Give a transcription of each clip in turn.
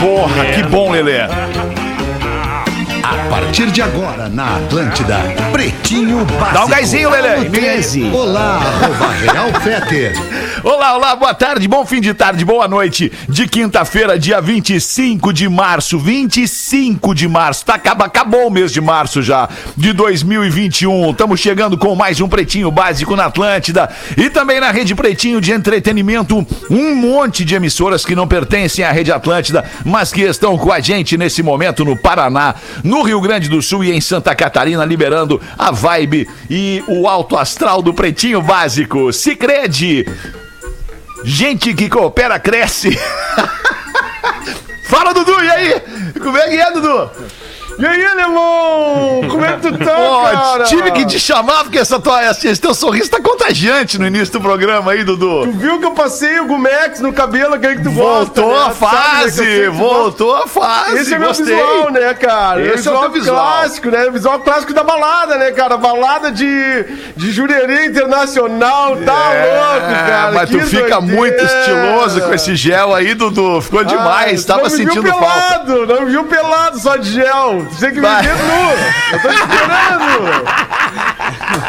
Porra, que bom, Lelê. A partir de agora, na Atlântida, Pretinho Básico. Dá um gásinho, Lelê. 13. Olá, arroba Real Feter. Olá, olá, boa tarde, bom fim de tarde, boa noite. De quinta-feira, dia 25 de março, 25 de março. Tá, acaba- acabou o mês de março já, de 2021. Estamos chegando com mais um Pretinho Básico na Atlântida e também na Rede Pretinho de Entretenimento. Um monte de emissoras que não pertencem à Rede Atlântida, mas que estão com a gente nesse momento no Paraná, no Rio Grande do Sul e em Santa Catarina, liberando a vibe e o alto astral do Pretinho Básico. Se crede! Gente que coopera cresce. Fala, Dudu, e aí? Como é que é, Dudu? E aí, alemão? Como é que tu tá, Pô, cara? tive que te chamar porque essa tua, esse teu sorriso tá contagiante no início do programa aí, Tu Dudu. viu que eu passei o Gumex no cabelo, aquele que tu gosta, Voltou né? a Tu sabe, né, fase, tu voltou a fase. Esse é meu gostei. visual, né, cara? Esse é o teu visual. clássico, né? Visual clássico da balada, né, cara? Balada de, de jurerê internacional, tá É, louco, cara. Mas Que tu fica doideira. muito estiloso com esse gel aí, Dudu. Ficou demais, Ah, tava não me sentindo viu falta. pelado, Não me viu pelado só de gel. Tu tem que me ver nu. Eu tô esperando.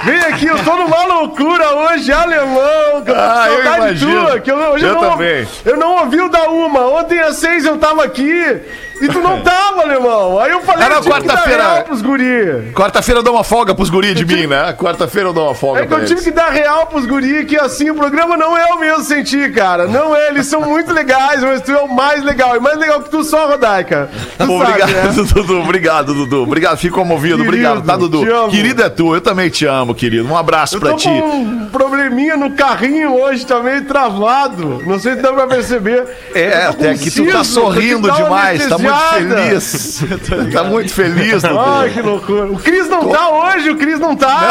Vem aqui, eu tô numa loucura hoje, alemão. Que eu tô com Ah, eu saudade imagino. tua, que eu, hoje Eu não, também. Eu não ouvi o da uma. Ontem às seis eu tava aqui e tu não tava, alemão. Aí eu falei, Era que quarta-feira. real pros guri. Quarta-feira eu dou uma folga pros guri de mim, né? Quarta-feira eu dou uma folga É que pra eu tive eles. que dar real pros guri que assim o programa não é o mesmo sem ti, cara. Não é, eles são muito legais, mas tu é o mais legal. E mais legal que tu só, Rodaica. Tu sabe, Obrigado, né? Dudu. Obrigado, Dudu. Obrigado, fico comovido. Querido, Obrigado, tá, Dudu? te amo. Querido é tu, eu também te amo, querido. Um abraço Eu pra tô ti. com um probleminha no carrinho hoje, tá meio travado. Não sei se dá pra perceber. É, Eu tô com até um aqui tu tá siso, sorrindo porque dá uma demais, tá muito anestesiada. feliz. tá muito feliz, Dudu. Ai, que loucura. O Cris não tá hoje, o Cris não tá.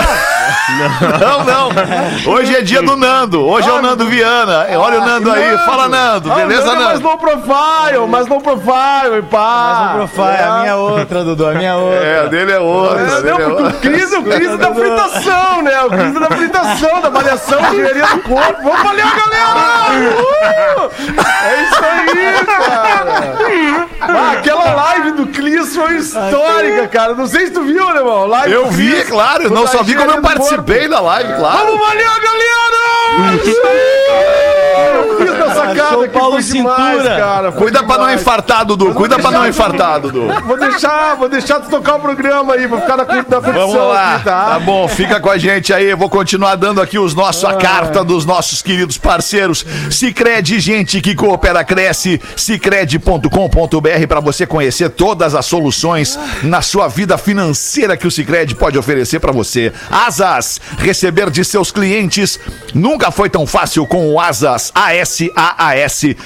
Não, não. Hoje é dia do Nando. Hoje é o Nando Viana. Olha o Nando aí. Fala, Nando. Ah, Beleza, Nando? é mais Nando? low profile, mais low profile, e pá. Profile, a minha outra, Dudu, a minha outra. É, a dele é outra. É, dele não, é porque o. Cris, o Cris é da fritação, né? O Cris é da fritação, da avaliação, engenharia do corpo. Vamos avaliar, galera! Uh! É isso aí, cara! Ah, aquela live do Clis foi histórica, cara. Não sei se tu viu, né, irmão? Live Eu vi, Clis, claro. Não só vi como eu participei da live, claro. Vamos avaliar, galera! Isso aí! Da sacada aqui, Paulo foi demais, Cintura. cara. Foi Cuida pra não demais. infartar, Dudu. Cuida pra não infartar, Dudu. Vou deixar, vou deixar tu tocar o programa aí, vou ficar na, na fritação Vamos lá, aqui, tá? bom, fica com a gente aí. Eu vou continuar dando aqui os nossos, a carta dos nossos queridos parceiros. Cicred, gente que coopera, cresce. Cicred.com.br para você conhecer todas as soluções na sua vida financeira que o Cicred pode oferecer para você. Asas, receber de seus clientes nunca foi tão fácil com o Asas, ASAAS.com.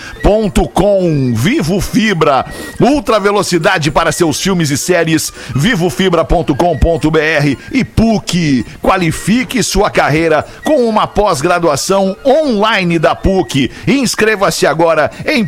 Vivo Fibra, ultra velocidade para seus filmes e séries. Vivofibra.com.br e PUC. Qualifique sua carreira com uma pós-graduação online da PUC. Inscreva-se agora em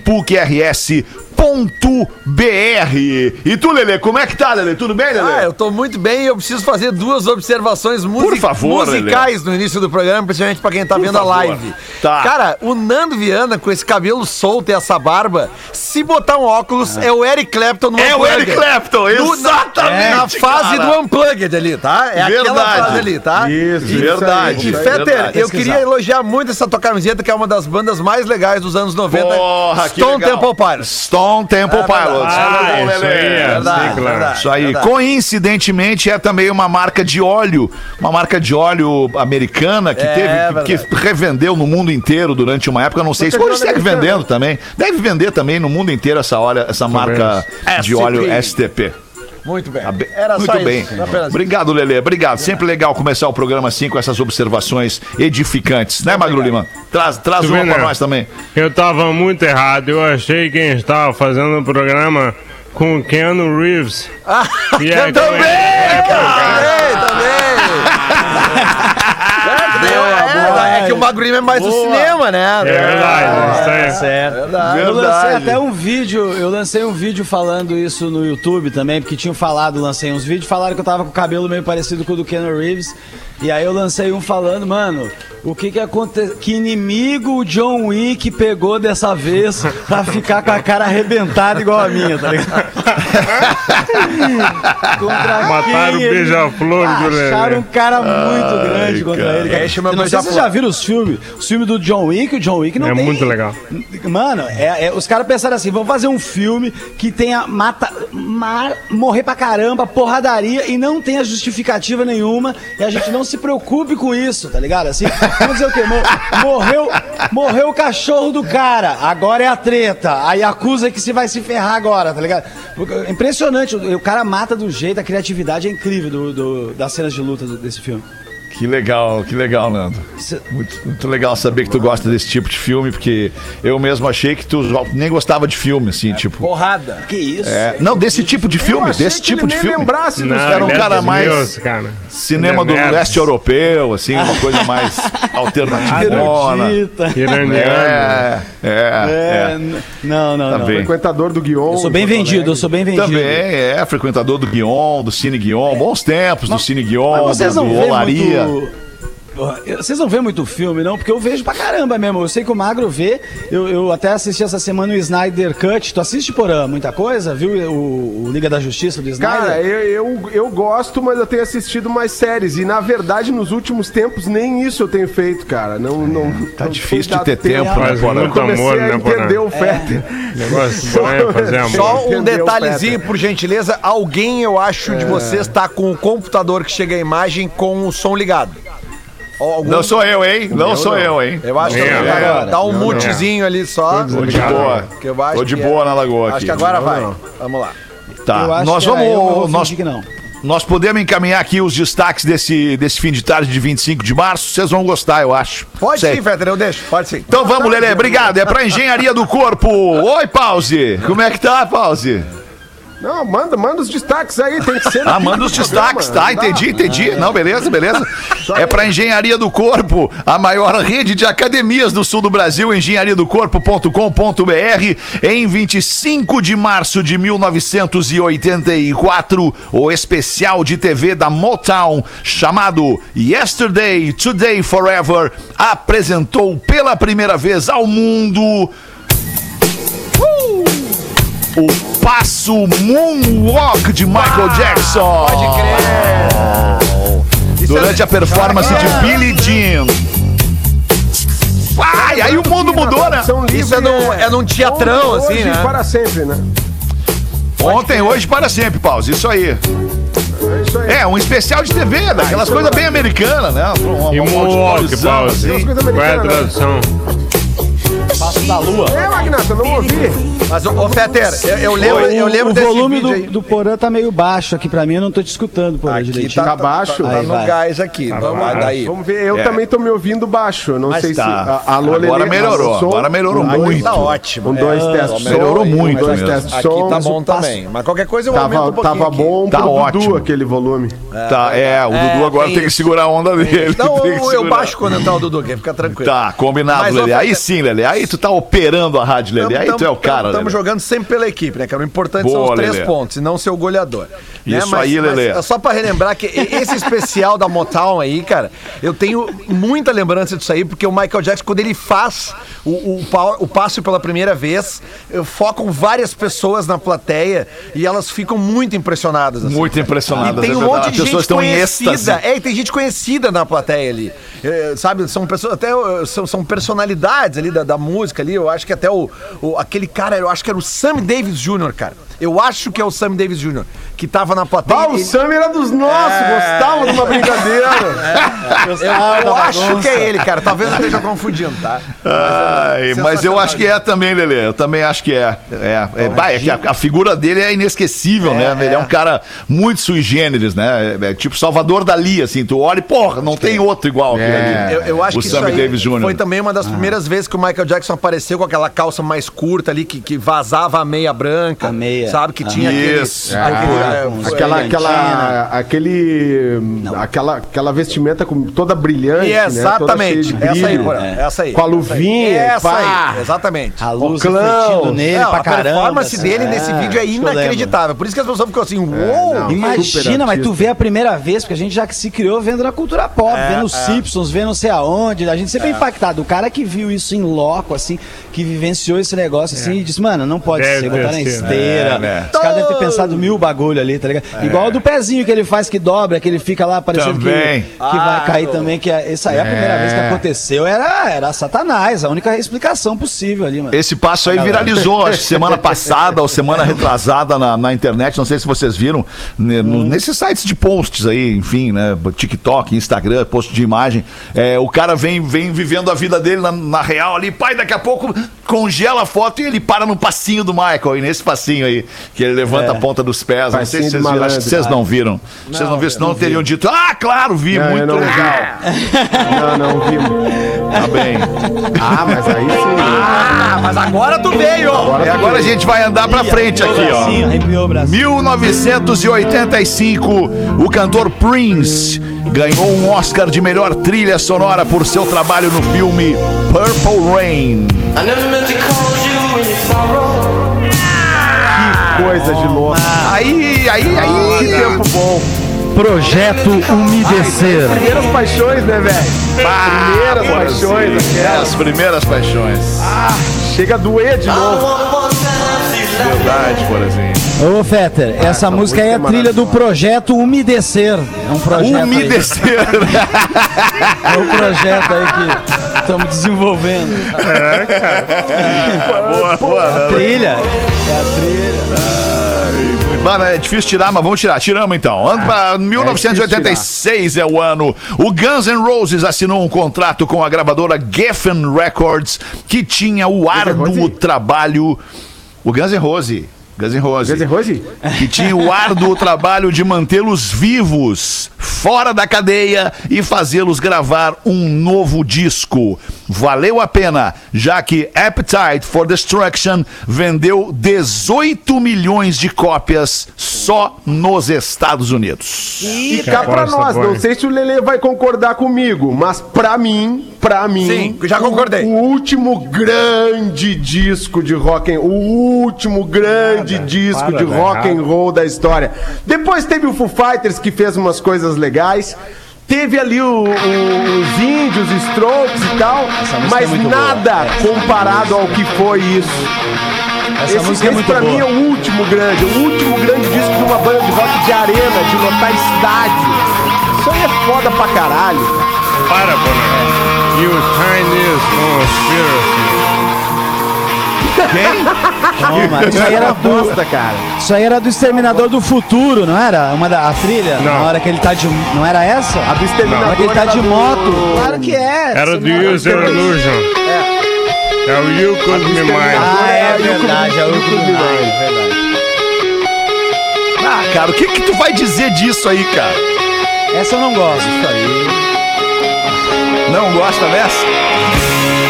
PUCRS.br. E tu, Lelê, como é que tá, Lelê? Tudo bem, Lelê? Ah, eu tô muito bem e eu preciso fazer duas observações music- favor, musicais no início do programa, principalmente pra quem tá vendo favor. a live. Tá. Cara, o Nando Viana com esse cabelo solto e essa barba, se botar um óculos, é o Eric Clapton no É o Unplugged. Eric Clapton, No- exatamente, Na fase cara. do Unplugged ali, tá? É aquela Verdade. fase ali, tá? Isso, E- verdade. E, Fetter, eu queria elogiar muito essa tua camiseta, que é uma das bandas mais legais dos anos 90. Porra, Stone. Temple Pilots. Stone Temple Pilots. Ah, bom, isso aí, é, sim, claro. Isso aí. Verdade. Coincidentemente, é também uma marca de óleo, uma marca de óleo americana que É, teve que, que revendeu no mundo inteiro durante uma época. Não sei se hoje segue vendendo também. Deve vender também no mundo inteiro essa, óleo, essa marca de STP. óleo STP. Muito bem. Era Muito bem. isso. Obrigado, Lelê. Obrigado. Sempre legal começar o programa assim com essas observações edificantes, né, Magro Lima? Traz, traz Tu uma pra né? nós também. Eu tava muito errado. Eu achei que quem estava fazendo o programa com o Keanu Reeves. E aí, Também, é- também, também. É, eu- É, é que o Magro Lima é mais do cinema, né? É verdade, isso aí. Certo. Eu lancei até um vídeo, eu lancei um vídeo falando isso no YouTube também, porque tinham falado, lancei uns vídeos, falaram que eu tava com o cabelo meio parecido com o do Keanu Reeves. E aí eu lancei um falando, mano, o que que aconteceu? Que inimigo o John Wick pegou dessa vez pra ficar com a cara arrebentada igual a minha, tá ligado? Contra Mataram o beija-flor do Lelê. Acharam um cara muito grande contra cara. ele. Cara. É, chama Eu não sei se vocês já viram os filmes. Os filmes do John Wick, o John Wick não É tem... muito legal. Mano, é- é- os caras pensaram assim: vamos fazer um filme que tenha mata, ma- morrer pra caramba, porradaria e não tenha justificativa nenhuma e a gente não se preocupe com isso, tá ligado? Assim, vamos dizer o quê? Mo- morreu, morreu o cachorro do cara, agora é a treta. Aí acusa que se vai se ferrar agora, tá ligado? É Impressionante, o, cara mata do jeito, a criatividade é incrível do, do- das cenas de luta desse filme. Que legal, que legal, Nando. Cê- Muito, muito legal saber que tu gosta desse tipo de filme, porque eu mesmo achei que tu nem gostava de filme, assim, tipo. Porrada. Que isso? É, não, desse tipo de filme, achei desse que tipo ele de nem filme. lembrasse Não, era um é cara dos mais- meus, cara. Cinema do é nerd. leste europeu, assim, uma coisa mais alternativa. É, é, É, é. não, não, Tá não. bem. Frequentador do Guion. Eu sou bem vendido, eu sou bem vendido. Também é frequentador do Guion, do Cine Guion, bons tempos do Cine Guion, do, não do Vocês não vêem muito filme, não? Porque eu vejo pra caramba mesmo. Eu sei que o Magro vê. Eu, eu até assisti essa semana o Snyder Cut. Tu assiste, Porã, muita coisa? Viu o, o Liga da Justiça do Snyder? Cara, eu, eu, eu gosto, mas eu tenho assistido mais séries. E na verdade, nos últimos tempos, nem isso eu tenho feito, cara. Não, não, Tá não difícil de ter tempo, né, Porã? Eu muito comecei amor, a né, entender o Fetter. Negócio bom é fazer amor. Só um detalhezinho, por gentileza. Alguém, eu acho, de vocês tá com o computador que chega a imagem com o som ligado. Algum- Não sou eu, hein? Não sou eu, hein? Eu acho que É, tá, agora. tá um mutezinho ali só. Tô de boa. Que eu acho Tô de boa é- na lagoa Acho aqui. que agora vai. Vamos lá. Tá. Eu acho Nós que era vamos. eu, nós, que não. nós podemos encaminhar aqui os destaques desse, desse fim de tarde de 25 de março. Vocês vão gostar, eu acho. Pode Sei. sim, Fetter, eu deixo. Pode sim. Então vamos, Lelê. Obrigado. É pra Engenharia do Corpo. Oi, Pause. Como é que tá, Pause? Não, manda, manda os destaques aí, tem que ser. Ah, manda os destaques, programa, tá? Entendi, entendi. Não, beleza, beleza. É para Engenharia do Corpo, a maior rede de academias do sul do Brasil, engenhariadocorpo.com.br. Em 25 de março de 1984, o especial de TV da Motown, chamado Yesterday, Today Forever, apresentou pela primeira vez ao mundo o passo Moonwalk de Michael Jackson. Pode crer. Durante a performance de Billie Jean. Ai, aí o mundo mudou, né? Isso é num- é num teatrão, assim, hoje né? para sempre, né? Ontem, hoje, para sempre. Isso aí. É isso aí. É, um especial de TV, daquelas coisas bem americanas, né? Uma, E uma Moonwalk, auditóriozão, pause. assim. coisa Qual é a americana, né? Passo da Lua. É, Magnata, eu não ouvi. Mas, ô, ô Fetter, eu, eu lembro, eu lembro o desse volume vídeo do, do Porã tá meio baixo aqui pra mim, eu não tô te escutando, Porã, Aqui direitinho. tá, Tá baixo? Tá, Aí no vai. gás aqui. Vamos lá, daí. Vamos ver, eu É. também tô me ouvindo baixo. Eu não Mas sei tá. se. a- Alô, Agora Lelê, melhorou, som. agora melhorou muito. Tá ótimo. Um, dois, É, testes de som. melhorou muito Um, dois, mesmo. testes de Aqui som. tá bom também. Mas qualquer coisa eu aumento um pouquinho tava bom Tá pro ótimo. Dudu aquele volume. Tá, é, o Dudu agora tem que segurar a onda dele. Não, eu, baixo quando entrar o Dudu aqui, fica tranquilo. Tá, combinado, Lelê. Aí sim, Lelê. Aí tu tá operando a rádio, Lelê. Aí tu é o cara, Estamos jogando sempre pela equipe, né, cara? O importante são Boa, os três Lelê. pontos e não ser o goleador. né? Isso aí, Lelê. é só pra relembrar que esse especial da Motown aí, cara, eu tenho muita lembrança disso aí, porque o Michael Jackson, quando ele faz o, o, o passo pela primeira vez, focam várias pessoas na plateia e elas ficam muito impressionadas. assim. Muito impressionado. E tem um é verdade. monte de As gente conhecida. É, e tem gente conhecida na plateia ali. É, sabe, são pessoas, até são, são personalidades ali da, da música ali. Eu acho que até o, o- aquele cara, eu acho que era o Sam Davis Jr., cara. Eu acho que é o Sam Davis Jr., que tava na plateia. Ah, o Ele- Sam era dos nossos, gostava de uma brincadeira. eu eu acho que é ele, cara. Talvez eu esteja confundindo, tá? Ai, mas eu acho que é também, Lelê. Eu também acho que é. É, é, bah, é que a, a figura dele é inesquecível, né? Ele é um cara muito sui generis, né? É, é tipo Salvador Dali, assim. Tu olha e, porra, não tem outro igual aquele ali. Eu, eu acho o que Sammy isso aí Davis Jr. foi também uma das primeiras vezes que o Michael Jackson apareceu com aquela calça mais curta ali, que, que vazava a meia branca. A meia. Maria. Sabe que tinha aquele- Isso. aquele- Ah, é, com aquela, aquela, aquele, aquela, aquela vestimenta com toda brilhante, E né? Toda exatamente. essa aí. Porã, essa aí. Com a luvinha, Essa pá. aí, exatamente. A luz refletindo nele Não, pra a caramba. performance assim. dele nesse É, vídeo é que inacreditável. Por isso que as pessoas ficam assim, uou! não. Super Imagina, mas tu vê a primeira vez, porque a gente já se criou vendo na cultura pop, vendo os Simpsons, vendo não sei aonde. A gente sempre é impactado. O cara que viu isso em loco, assim, que vivenciou esse negócio, assim, e disse, mano, não pode Deve ser, botar na sido. É? Os caras devem ter pensado mil bagulho ali, tá ligado? Igual o do pezinho que ele faz, que dobra, que ele fica lá parecendo que, Também. que vai cair também, que é- essa aí é a primeira vez que aconteceu. Era, era Satanás, a única explicação possível ali, mano. Esse passo aí viralizou, acho que semana passada ou semana retrasada na, na internet, não sei se vocês viram, no- nesses sites de posts aí, enfim, né? TikTok, Instagram, post de imagem. É, o cara vem, vem vivendo a vida dele na, na real ali, pai, daqui a pouco congela a foto e ele para no passinho do Michael, e nesse passinho aí, que ele levanta a ponta dos pés. Não sei se vocês viram, acho que vocês não viram. Vocês não viram, senão teriam dito, ah, claro, vi, Não, muito não vi. legal. Não, não vimos. Tá bem. Ah, mas aí sim. Ah, mas agora tu veio! E agora a gente vai andar pra frente aqui, ó. Bracinho, arrepiou o braço. 1985, o cantor Prince ganhou um Oscar de melhor trilha sonora por seu trabalho no filme Purple Rain. Coisa de louco. Aí, aí, Que aí. tempo bom. Projeto Umedecer. Primeiras paixões, né, velho? Primeiras paixões, É, aquelas. as primeiras paixões. Chega a doer de novo. Verdade, por exemplo. Ô, Fetter, essa música aí é a é trilha do projeto Umedecer. É um projeto. Umedecer. É um projeto aí que estamos desenvolvendo. boa, boa. Trilha. Mano, é difícil tirar, mas vamos tirar. Tiramos então. Ano pra 1986 é, o ano. O Guns N' Roses assinou um contrato com a gravadora Geffen Records, que tinha o árduo trabalho. O Guns N' Roses. Guns N' Roses. Guns N' Roses? Que tinha o árduo trabalho de mantê-los vivos, fora da cadeia e fazê-los gravar um novo disco. Valeu a pena, já que Appetite for Destruction vendeu 18 milhões de cópias só nos Estados Unidos. E cá pra aposta nós, não sei se o Lele vai concordar comigo, mas pra mim, pra mim. Sim, já concordei. O, último grande disco de rock o último grande disco para, de rock and roll da história. Depois teve o Foo Fighters que fez umas coisas legais. Teve ali o- o- os índios, Strokes e tal, música mas é boa. nada comparado ao que foi isso. Essa esse música é esse muito pra boa. mim é o último grande, o último grande disco de uma banda de rock de arena, de lotar estádio. Isso aí é foda pra caralho. Para, Boné. You Chinese conspiracy. Toma, Isso aí era do, bosta, cara. isso aí era do Exterminador do Futuro, não era? Uma da a trilha? Não. Na hora que ele tá de. Não era essa? A do Exterminador Na hora que ele tá de do- moto. Claro que é. Era do Exterminador. User Illusion. É o You Could Me Mine. Ah, é o verdade, é o Yuko Yuko Mine. verdade. Ah, cara, o que que tu vai dizer disso aí, cara? Essa eu não gosto. Isso aí. Não gosta dessa?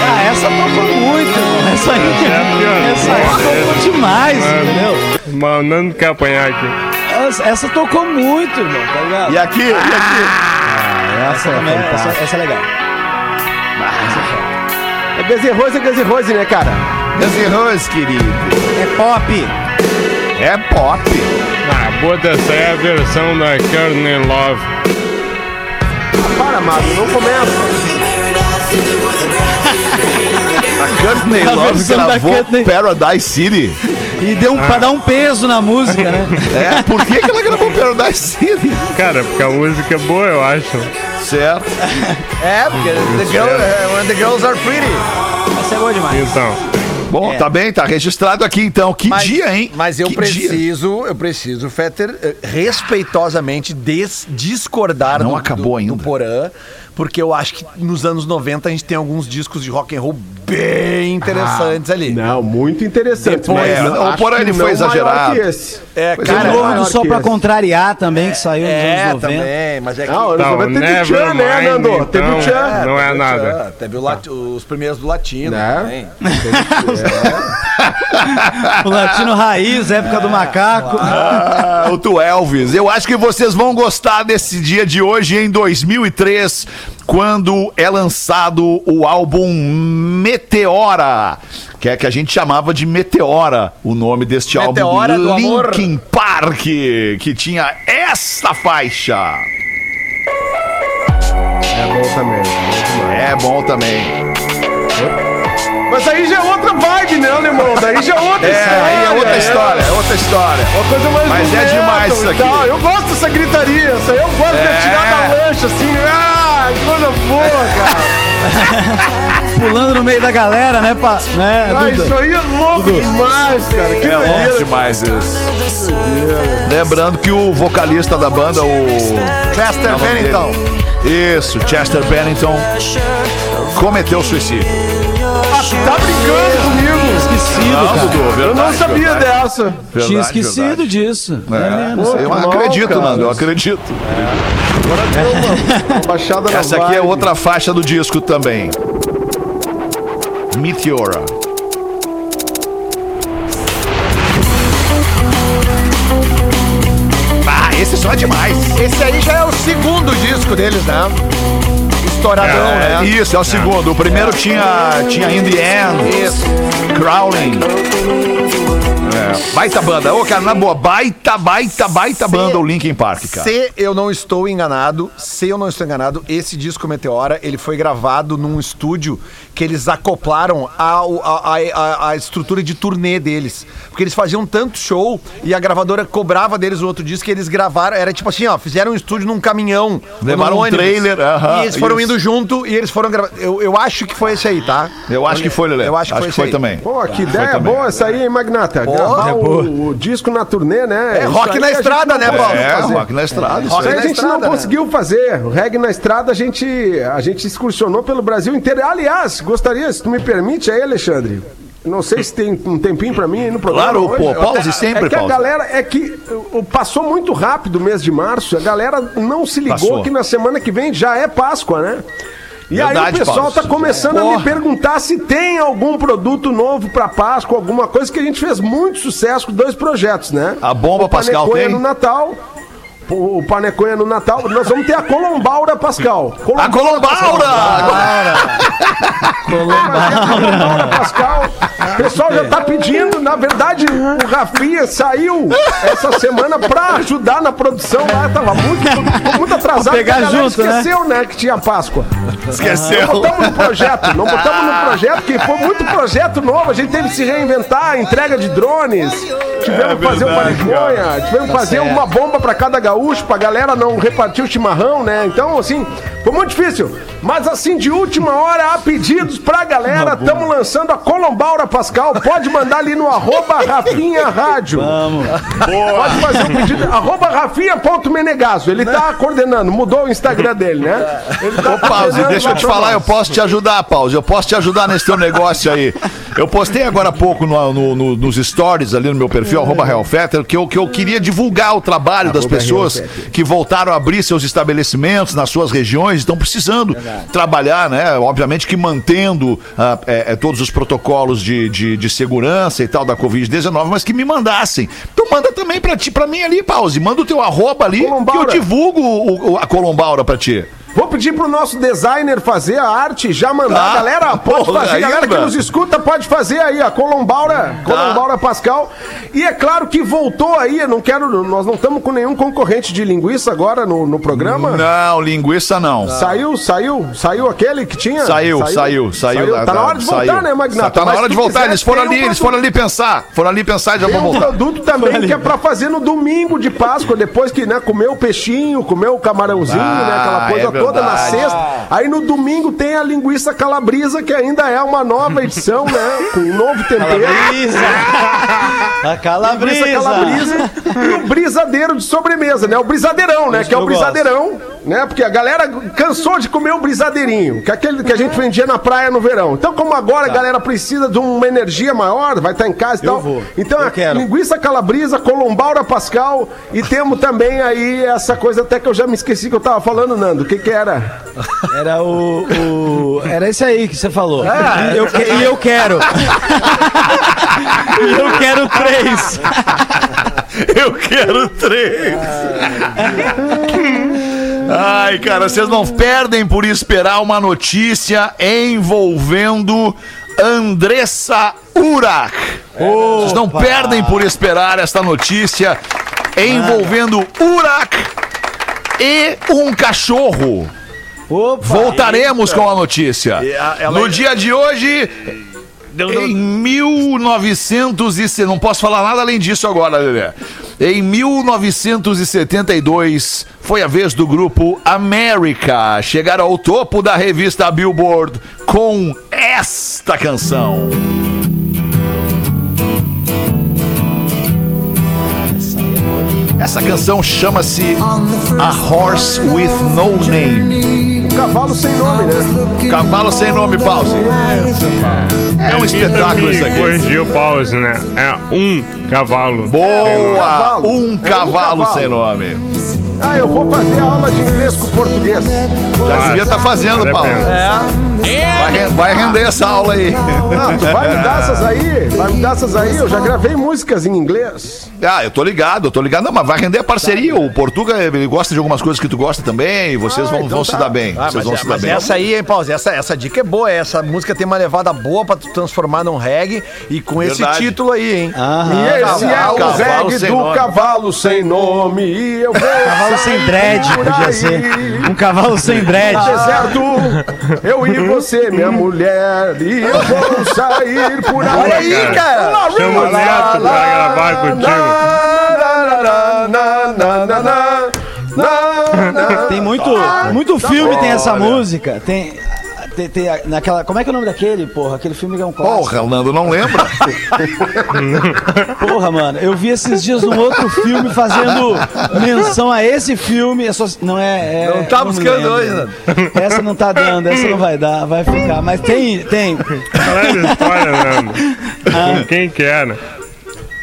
Ah, essa tocou muito. Essa aí. é pior. Essa aí tocou demais, entendeu? Mas não quer apanhar aqui. Essa, essa tocou muito, irmão, tá ligado? E aqui? E aqui? essa, também, essa, essa é legal. É Guns N' Roses, é Guns N' Roses, né, cara? Guns N' Roses, querido. É pop. É pop. Ah, bota essa aí é a versão da Courtney Love. Para, Mago, não começa. A Courtney A Love gravou Courtney. Paradise City. E deu um, pra dar um peso na música, né? É, por que, que ela gravou Paradise City? Cara, porque a música é boa, eu acho. Certo. É, porque the, girl, é, when the girls are pretty. Essa é boa demais. Então, Bom, É. tá bem, tá registrado aqui então. Que Mas- dia, hein? Mas eu Que dia. preciso, eu preciso, Fetter, eh, respeitosamente des- discordar Não do, acabou do, ainda. do Porã, porque eu acho que nos anos 90 a gente tem alguns discos de rock and roll bem interessantes ali. Não, muito interessante. Depois, mas é, o Porã, foi exagerado. É, Pois Tem é, o cara, novo do Sol pra contrariar também, que saiu nos é, anos 90. também, mas é que... Não, anos Não, 90 teve o Tchan, né, Nando? então. Teve o Tchan. Não é nada. Tchan, Teve o lati- os primeiros do Latino Né? também. O Latino Raiz, época do macaco. Ah, o Tu Elvis. Eu acho que vocês vão gostar desse dia de hoje, em 2003, quando é lançado o álbum Meteora, que é que a gente chamava de Meteora, o nome deste Meteora álbum. Linkin Park, que tinha esta faixa. É bom também. É bom também. Mas aí já é outra vibe, né, alemão? Daí já é outra É, aí é outra história, é outra história. Uma coisa mais Mas é demais isso aqui. tal. Eu gosto dessa gritaria, isso aí eu gosto É. de tirar da lancha, assim. Ah, que coisa boa, cara. Pulando no meio da galera, né, pa, né Ah, Duda? isso aí é louco demais, cara. Que É louco demais isso. Lembrando que o vocalista da banda, o. Chester Não, Bennington. Isso, Chester Bennington cometeu suicídio. Tá brincando comigo. Não, cara. Dudu, Eu não verdade, sabia verdade. dessa. Verdade, Tinha esquecido verdade. disso. É, É, eu que mal, acredito. Nando, eu acredito. Essa aqui é outra faixa do disco também. Meteora. Ah, esse som é demais. Esse aí já é o segundo disco deles, né? Estouradão, É, né? isso, é o segundo. O primeiro tinha, tinha In The End. Isso. Crawling. É, baita banda. Ô, cara, na boa, baita, baita, baita banda o Linkin Park, cara. Se eu não estou enganado, se eu não estou enganado, esse disco Meteora, ele foi gravado num estúdio que eles acoplaram a, a, a, a estrutura de turnê deles. Porque eles faziam tanto show e a gravadora cobrava deles o outro disco que eles gravaram. Era tipo assim, ó, fizeram um estúdio num caminhão. Levaram num um trailer, aham, E eles foram isso. indo junto e eles foram gravar. Eu, eu acho que foi esse aí, tá? Eu acho que foi, Lelê. Eu acho que foi esse aí. também. Pô, que Foi ideia também. boa essa aí, hein, Magnata? Gravar é o, o disco na turnê, né? É Isso rock na gente estrada, né, Paulo? É, rock na estrada. isso aí a gente estrada, não né? conseguiu fazer. O reggae na estrada a gente, a gente excursionou pelo Brasil inteiro. Aliás, gostaria, se tu me permite aí, Alexandre. Não sei se tem um tempinho pra mim aí no programa. Claro, hoje. pô, pause sempre, É que a pause. galera, é que uh, passou muito rápido o mês de março, a galera não se ligou Passou. que na semana que vem já é Páscoa, né? E aí Verdade, o pessoal Paulo. tá começando a me perguntar se tem algum produto novo pra Páscoa, alguma coisa que a gente fez muito sucesso com dois projetos, né? A bomba O Pascal tem? no Natal. O o Paneconha no Natal. Nós vamos ter a Colombaura Pascal. A Colombaura! Colombaura Pascal. O pessoal já tá pedindo. Na verdade, o Rafinha saiu essa semana pra ajudar na produção lá. Tava muito, muito atrasado. Pegar porque junto, né? esqueceu, né? Que tinha Páscoa. Esqueceu. Não botamos no projeto, não botamos no projeto, que foi muito projeto novo. A gente teve que se reinventar, entrega de drones. Tivemos que fazer o verdade, paneconha, tivemos que fazer uma bomba pra cada gaúcho, pra galera não repartir o chimarrão, né? Então, assim, foi muito difícil. Mas, assim, de última hora, há pedidos pra galera. Estamos lançando a Colombaura Pascal. Pode mandar ali no arroba Rafinha Rádio. Vamos. Pode fazer o pedido. Arroba Rafinha.menegaso. Ele tá coordenando, mudou o Instagram dele, né? Ele tá Ô, Pause, deixa eu te falar, eu posso te ajudar, Pause. Eu posso te ajudar nesse teu negócio aí. Eu postei agora há pouco no- no- no- nos stories ali no meu perfil, arroba Real Fetter, que eu, que eu queria divulgar o trabalho das pessoas que voltaram a abrir seus estabelecimentos nas suas regiões, estão precisando trabalhar, né? Obviamente que mantendo ah, é, é, todos os protocolos de, de, de segurança e tal da Covid-19, mas que me mandassem. Então manda também pra ti, pra mim ali, Pause. Manda o teu arroba ali, Colombaura. que eu divulgo o- o- a Colombaura pra ti. Vou pedir pro nosso designer fazer a arte, já mandar. Tá. Galera, pode Porra, fazer. Galera que nos escuta, pode fazer aí, a Colombaura, Tá. Colombaura Pascal. E é claro que voltou aí, eu não quero, nós não estamos com nenhum concorrente de linguiça agora no, no programa. Não, linguiça não. Saiu, saiu, saiu aquele que tinha? Saiu, saiu, saiu. Tá na hora de voltar, saiu. né, Magnata? Tá na hora de voltar. quiser, Eles foram tem um ali, eles foram ali pensar. Foram ali pensar e já Tem vão um voltar. produto também que é pra fazer no domingo de Páscoa, depois que, né, comeu o peixinho, comeu o camarãozinho, Ah, né, aquela coisa é toda na verdade. sexta. Aí no domingo tem a linguiça calabrisa, que ainda é uma nova edição, né, com um novo tempero. Brisa. A Linguiça calabrisa. calabrisa e o brisadeiro de sobremesa, né? O brisadeirão, né? Que é o eu gosto. Né? Porque a galera cansou de comer o brisadeirinho, que é aquele que a gente vendia na praia no verão. Então, como agora a galera precisa de uma energia maior, vai estar em casa e tal. vou. Então, Eu é quero. linguiça calabresa, colombaura pascal e temos também aí essa coisa até que eu já me esqueci que eu tava falando, Nando. O que que era? Era o, o- Era esse aí que você falou. e, eu, que- e eu quero. e eu quero três. Eu quero três. Ai, cara, vocês não perdem por esperar uma notícia envolvendo Andressa Urach. Vocês não perdem por esperar esta notícia envolvendo Urach e um cachorro. Opa. Voltaremos com a notícia. A- ela- No dia de hoje, em 1900 e... Não posso falar nada além disso agora, Lelê. Em 1972, foi a vez do grupo America chegar ao topo da revista Billboard com esta canção. Essa canção chama-se A Horse with No Name. Cavalo sem nome, né? Cavalo sem nome, pause. É um espetáculo isso aqui. Corrigiu o pause, né? É um cavalo. Boa! cavalo. Um É um cavalo cavalo. sem nome. Ah, eu vou fazer aula de inglês com português. Já devia estar fazendo, Vale a Paulo. pena. Vai, vai render essa aula aí. Não, tu vai me dar essas aí, vai me dar essas aí. Eu já gravei músicas em inglês. Ah, eu tô ligado, eu tô ligado. Não, mas vai render a parceria. O Portuga, ele gosta de algumas coisas que tu gosta também. E vocês Ah, vão, então vão se tá. dar bem. Ah, vocês mas, vão é- se dar mas bem. essa aí, hein, Pause? Essa, essa dica é boa. Essa música tem uma levada boa pra tu transformar num reggae e com Verdade. esse título aí, hein? E esse é o Cavalo reggae sem do nome. cavalo sem nome. E eu vou Cavalo sem sair dread, por podia aí. ser. Um cavalo sem dread. Deserto, eu e você, minha mulher, e eu vou sair por aí. Olha aí, cara! Chama o Neto pra gravar contigo. Tem muito, muito filme tem essa música. Tem, tem, tem a- naquela. Como é que é o nome daquele, porra? Aquele filme que é um clássico. Porra, o Nando não lembra? Porra, mano. Eu vi esses dias um outro filme fazendo menção a esse filme. É só- não é. é- Não tá buscando lembro. hoje, né? Essa não tá dando, essa não vai dar, vai ficar. Mas tem, tem. Olha a história, Nando. Com quem que era?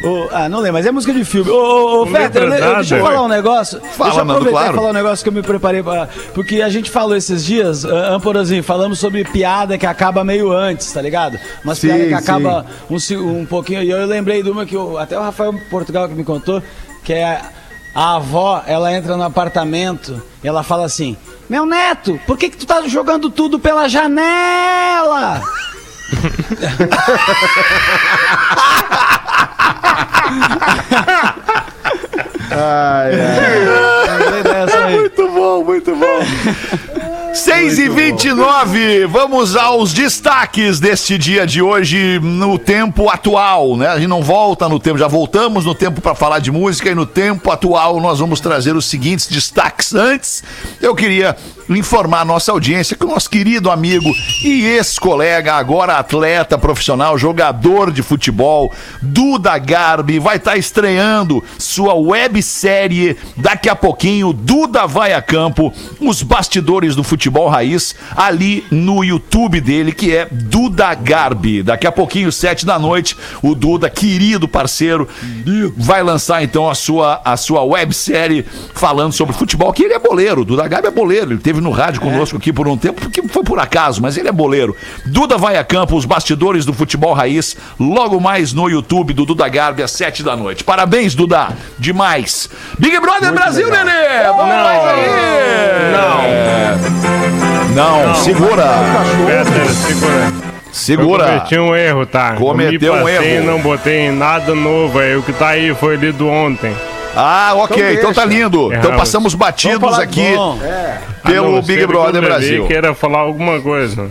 Ô, ah, não lembro, mas é música de filme. Ô, ô, Feta, eu- eu- deixa eu falar um negócio. Fala, deixa eu aproveitar claro. e falar um negócio que eu me preparei pra. Porque a gente falou esses dias, ah, Amporozinho, falamos sobre piada que acaba meio antes, tá ligado? Umas Sim, piadas que sim. acaba um, um pouquinho. E eu lembrei de uma que o- até o Rafael Portugal que me contou, que é. A avó, ela entra no apartamento e ela fala assim: Meu neto, por que, que tu tá jogando tudo pela janela? Lembrei dessa aí. muito bom, muito bom. 6 e 29 vamos aos destaques deste dia de hoje no tempo atual, né? A gente não volta no tempo, já voltamos no tempo para falar de música e no tempo atual nós vamos trazer os seguintes destaques. Antes, eu queria informar a nossa audiência que o nosso querido amigo e ex-colega, agora atleta profissional, jogador de futebol, Duda Garbi, vai estar estreando sua websérie daqui a pouquinho, Duda vai a campo, os bastidores do futebol raiz, ali no YouTube dele, que é Duda Garbi. Daqui a pouquinho, sete da noite, o Duda, querido parceiro, vai lançar então a sua, a sua websérie falando sobre futebol, que ele é boleiro, Duda Garbi é boleiro, ele teve no rádio conosco aqui por um tempo, porque foi por acaso, mas ele é boleiro. Duda vai a campo, os bastidores do futebol raiz, logo mais no YouTube do Duda Garbi, às sete da noite. Parabéns, Duda, demais. Big Brother Brasil, Nenê! Vamos mais aí! Não. Não, segura, Peter, segura. Eu segura. cometi um erro, tá? Cometeu eu me um passei erro. não botei nada novo aí. O que tá aí foi lido ontem. Ah, ok, Então então, tá lindo. Então Erramos. passamos batidos aqui bom. pelo A não Big que Brother Brasil. queira falar alguma coisa.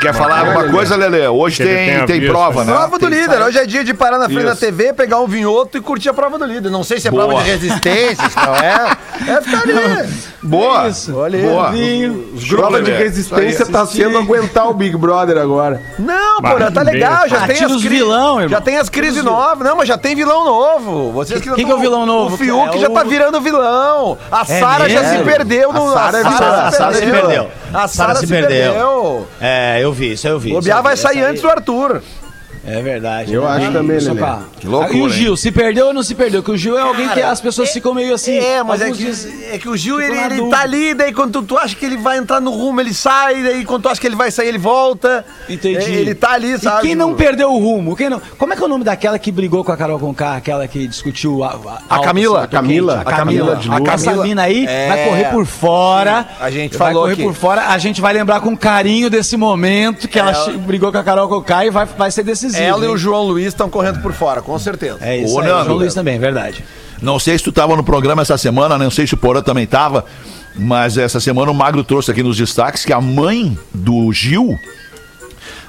Quer falar alguma coisa, Lelê? Hoje Que ele tem, tenha tem visto. prova, né? Prova do líder. Hoje é dia de parar na frente da Isso. TV, pegar um vinhoto e curtir a prova do líder. Não sei se é Boa. prova de resistência, se não é. É ficar ali. Boa. Olha aí. Boa. Vinho. Prova de Lelê. resistência tá sendo aguentar o Big Brother agora. Não, Bah, porra, tá legal. Já Ah, tem as os cri- vilão, irmão. Já tem as crises novas. Não, mas já tem vilão novo. Vocês que não Quem que é o vilão novo? O Fiuk É já o- tá virando vilão. A Sara já se perdeu no. A Sara é. A Sara se perdeu. A Sara se perdeu. É, eu vi, isso eu vi. O Biá vai sair antes do Arthur. É verdade. Eu acho também, Lelê. pra- Que loucura, E o hein? Gil, se perdeu ou não se perdeu? Que o Gil é alguém que as pessoas ficam meio assim. É, mas é que, dias- é que o Gil, ele, ele tá ali, daí quando tu, tu acha que ele vai entrar no rumo, ele sai, daí quando tu acha que ele vai sair, ele volta. Entendi. É, Ele tá ali, sabe? E quem não perdeu o rumo? Quem não... Como é que é o nome daquela que brigou com a Carol Conká? Aquela que discutiu a, A Camila. alto, A Camila. quente? A Camila de Lua. Essa mina aí É. vai correr por fora. A gente vai falou correr aqui. por fora. A gente vai lembrar com carinho desse momento que ela che- brigou com a Carol Conká e vai, vai ser decisivo. Ela e o João Luiz estão correndo por fora, com certeza. É isso aí. Nando, João Luiz também, verdade. Não sei se tu tava no programa essa semana, não sei se o Porã também tava, mas essa semana o Magro trouxe aqui nos destaques que a mãe do Gil,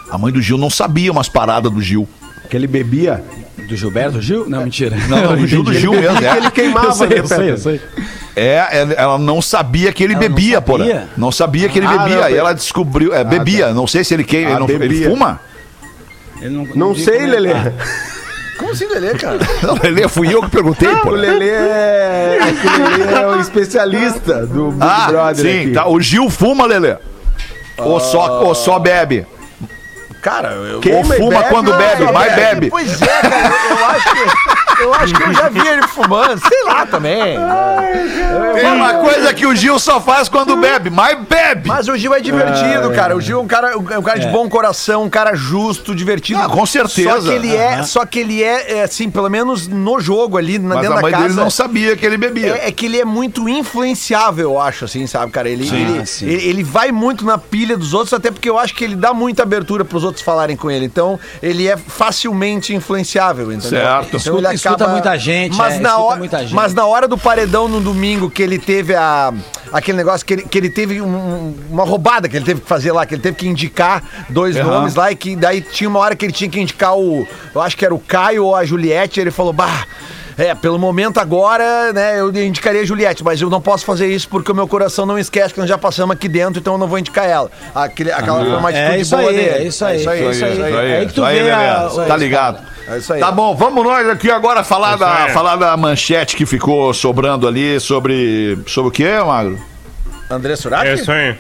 a mãe do Gil não sabia umas paradas do Gil. Que ele bebia. Do Gilberto Gil? Não, mentira. Não, não, do Gil do Gil mesmo, é. Ele queimava, Eu sei, né, eu sei, eu sei. É, é, ela não sabia que ele Ela não bebia, Porã. sabia? Não sabia que ele Ah, bebia. não, Aí be- ela descobriu, é, bebia, não sei se ele queima, Ah, ele, não- ele fuma? Ele Não vi sei, como Lelê. Como assim, Lelê, cara? Não, Lelê, fui eu que perguntei, O Porã. Lelê é. é que o Lelê é o especialista do Big Ah, Brother. sim, aqui. tá. O Gil fuma, Lelê. Ou, só, ou só bebe? Cara, eu. Ou Queima e fuma bebe, quando não, bebe, mas bebe. bebe. Pois é, cara, eu acho que. Eu acho que eu já vi ele fumando, sei lá também. Tem uma coisa que o Gil só faz quando bebe, mas bebe. Mas o Gil é divertido, cara. O Gil é um cara, um cara de bom coração, um cara justo, divertido. Ah, com certeza. Só que ele é, só que ele é, é, assim, pelo menos no jogo ali, na, Mas dentro a da mãe casa. dele não sabia que ele bebia. É, é que ele é muito influenciável, eu acho, assim, sabe, cara? Ele, ele, sim. ele, ele vai muito na pilha dos outros, até porque eu acho que ele dá muita abertura pros outros falarem com ele. Então, ele é facilmente influenciável, entendeu? Certo. Então, Escuta- ele escuta muita gente, mas é, na escuta hora, muita gente. Mas na hora do paredão no domingo, que ele teve a. Aquele negócio que ele, que ele teve um- uma roubada que ele teve que fazer lá, que ele teve que indicar dois Aham. nomes lá, e que daí tinha uma hora que ele tinha que indicar o. Eu acho que era o Caio ou a Juliette, e ele falou, bah. É, pelo momento agora, né, eu indicaria a Juliette, mas eu não posso fazer isso porque o meu coração não esquece que nós já passamos aqui dentro, então eu não vou indicar ela. Aquele, aquela foi uma É atitude isso boa aí, dele. é isso aí, É isso aí, é isso aí. Isso aí, É aí que tu isso aí, vê a- Lelê. isso aí, Tá ligado? É isso aí. Tá bom, vamos nós aqui agora falar Isso da, falar da manchete que ficou sobrando ali sobre. Sobre o que, Magro? André Surak? É isso aí.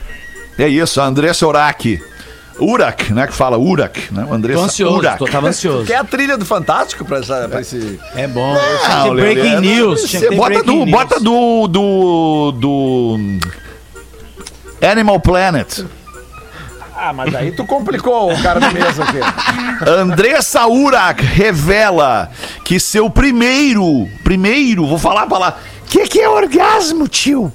É isso, a Andressa Urach. Urak, né? Que fala Urak, né? O Andressa Tô ansioso, Urach. tô, tava ansioso. Quer a trilha do Fantástico pra, essa, pra esse. É bom. Não, ter Lelê, breaking não, news. você bota breaking do, news. bota do, do. do. Animal Planet. Ah, mas aí tu complicou o cara do mesmo aqui. Andressa Urak revela que seu primeiro, primeiro, vou falar pra lá, que que é orgasmo, tio?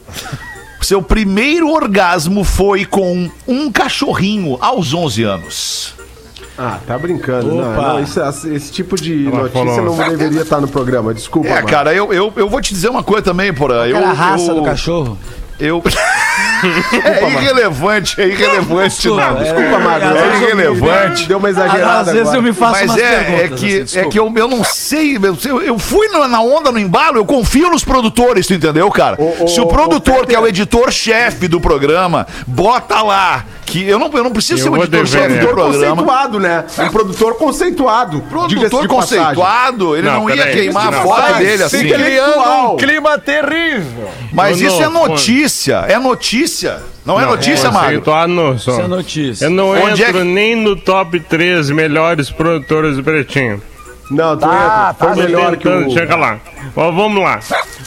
Seu primeiro orgasmo foi com um cachorrinho aos 11 anos. Ah, tá brincando. Não, Opa. não, isso- esse tipo de Ela notícia falou. não deveria estar no programa. Desculpa, É, Marcos. cara, eu, eu, eu vou te dizer uma coisa também, porra. Eu, a raça eu, do cachorro. Eu. é irrelevante, é irrelevante, Desculpa, não. é- Desculpa, Marcos. É irrelevante. Deu uma exagerada Às vezes agora. eu me faço Mas é, é que, assim, é que eu, eu não sei, eu, eu fui na, onda, no embalo, eu confio nos produtores, tu entendeu, cara? Ô, ô, Se o produtor, ô, que é o editor-chefe do programa, bota lá, que eu não, eu não preciso Eu ser vou editor-chefe do programa. conceituado, né? Um produtor conceituado. Produtor conceituado, ele não, Não, ia peraí, queimar a não, foto vai, dele assim. Criando um clima terrível. Mas Não, isso é não, notícia, é notícia. Não, é notícia, não sou. Isso é notícia. Eu não Onde é entro que- nem no top 3 melhores produtores do Pretinho. Não, tu Tá, entra. Foi tá, melhor que o... chega lá. Mas vamos lá.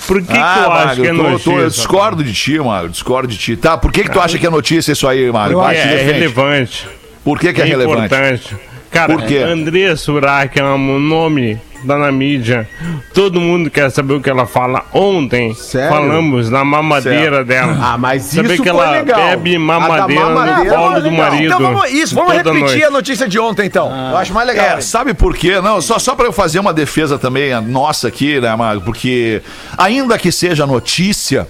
Por que, que eu acho Magro, que é tô- tô- notícia? eu discordo de ti, Magro, discordo de ti. Tá, por que que tu acha que é notícia isso aí? Vai, É, é relevante. Por que que é, É, relevante? importante. Cara, Por quê? André Surak é um nome da na mídia. Todo mundo quer saber o que ela fala. Ontem Sério? falamos na mamadeira dela. Ah, mas Saber isso que foi ela legal. bebe da mamadeira, mamadeira no colo do marido. Então vamos, isso, vamos repetir noite. a notícia de ontem, então. Eu acho mais legal. É, sabe por quê? Não, só, só para eu fazer uma defesa também a nossa aqui, né, Magro? Porque, ainda que seja notícia,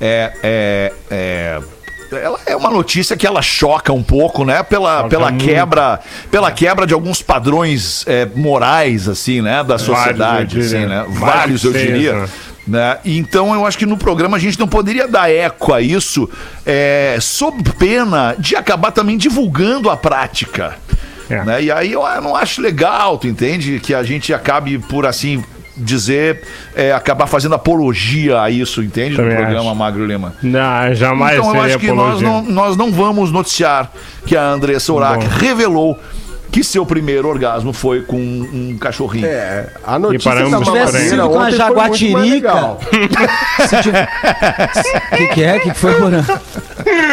é, é, é, ela é uma notícia que ela choca um pouco, né? Pela, pela quebra, pela quebra de alguns padrões é, morais, assim, né? Da sociedade, eu assim, né? Vários Vários, eu diria. né? Né? Então eu acho que no programa a gente não poderia dar eco a isso, é, sob pena de acabar também divulgando a prática. É. Né? E aí eu não acho legal, tu entende? Que a gente acabe por assim dizer, é, acabar fazendo apologia a isso, entende? Também no programa acho. Magro Lima. Não, jamais Então eu acho que nós não, nós não vamos noticiar que a Andressa Urach Bom. revelou que seu primeiro orgasmo foi com um cachorrinho. É, a notícia da aí. sido com a ontem foi muito mais jaguatirica. legal. O que, que é? O que, que foi, Porã?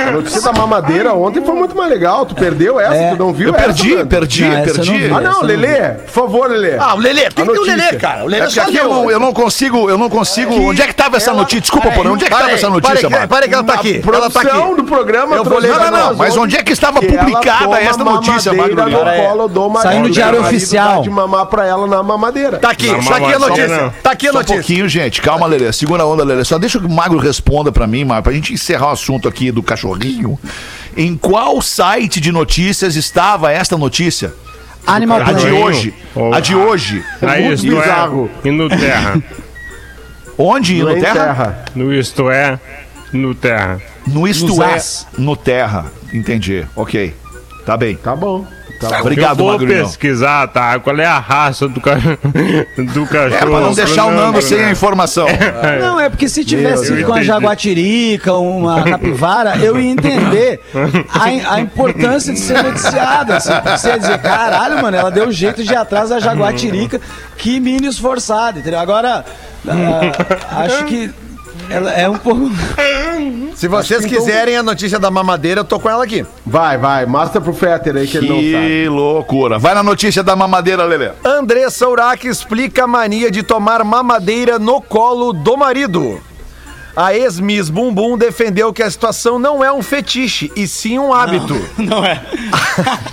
A notícia da mamadeira ontem foi muito mais legal. Tu perdeu essa? É. Tu não viu Eu essa? perdi, Nando? perdi, Não, essa perdi. não vi. Ah, não, Essa eu não Lelê, por favor, Lelê. Ah, o Lelê, tem A que ter o. Lelê, cara. O É Lelê porque só aqui eu eu não consigo, eu não consigo. Onde é que tava essa ela- notícia? Desculpa, porém, onde é que tava essa notícia, Marco? para que ela tá aqui. Ela tá produção aqui. do programa Eu vou ler Não, não, mas onde é que estava publicada esta notícia, Magro colo do marido. Saiu no Diário Oficial. de mamar pra ela na mamadeira. Tá aqui, tá aqui a mamadeira notícia. Tá aqui a um notícia. pouquinho, gente. Calma, Lelê. Segura a onda, Lelê. Só deixa que o Magro responda pra mim, Magro, pra gente encerrar o assunto aqui do cachorrinho. Em qual site de notícias estava esta notícia? Animal A de hoje. Ou- A de hoje. Na muito Isto bizarro. é, e no Terra. Onde? É No em Terra? terra. No Isto é, no Terra. No Isto Nos É. No Terra. Entendi. Ok. Tá bem. Tá bom. Tá bom. Obrigado, eu vou pesquisar, tá? Qual é a raça do, ca... do cachorro. É, pra não deixar o Nando sem a informação. Não, é porque se tivesse com a jaguatirica, uma capivara, eu ia entender a, a importância de ser noticiada. Assim, você ia dizer, caralho, mano, ela deu jeito de ir atrás da jaguatirica, que mini esforçado, entendeu? Agora, ah, acho que ela é um pouco... Se vocês quiserem a notícia da mamadeira, eu tô com ela aqui. Vai, vai. Mostra pro Fetter aí que ele não sabe. Que loucura. Vai na notícia da mamadeira, Lelê. Andressa Urach explica a mania de tomar mamadeira no colo do marido. A ex-Miss Bumbum defendeu que a situação não é um fetiche, e sim um hábito. Não é.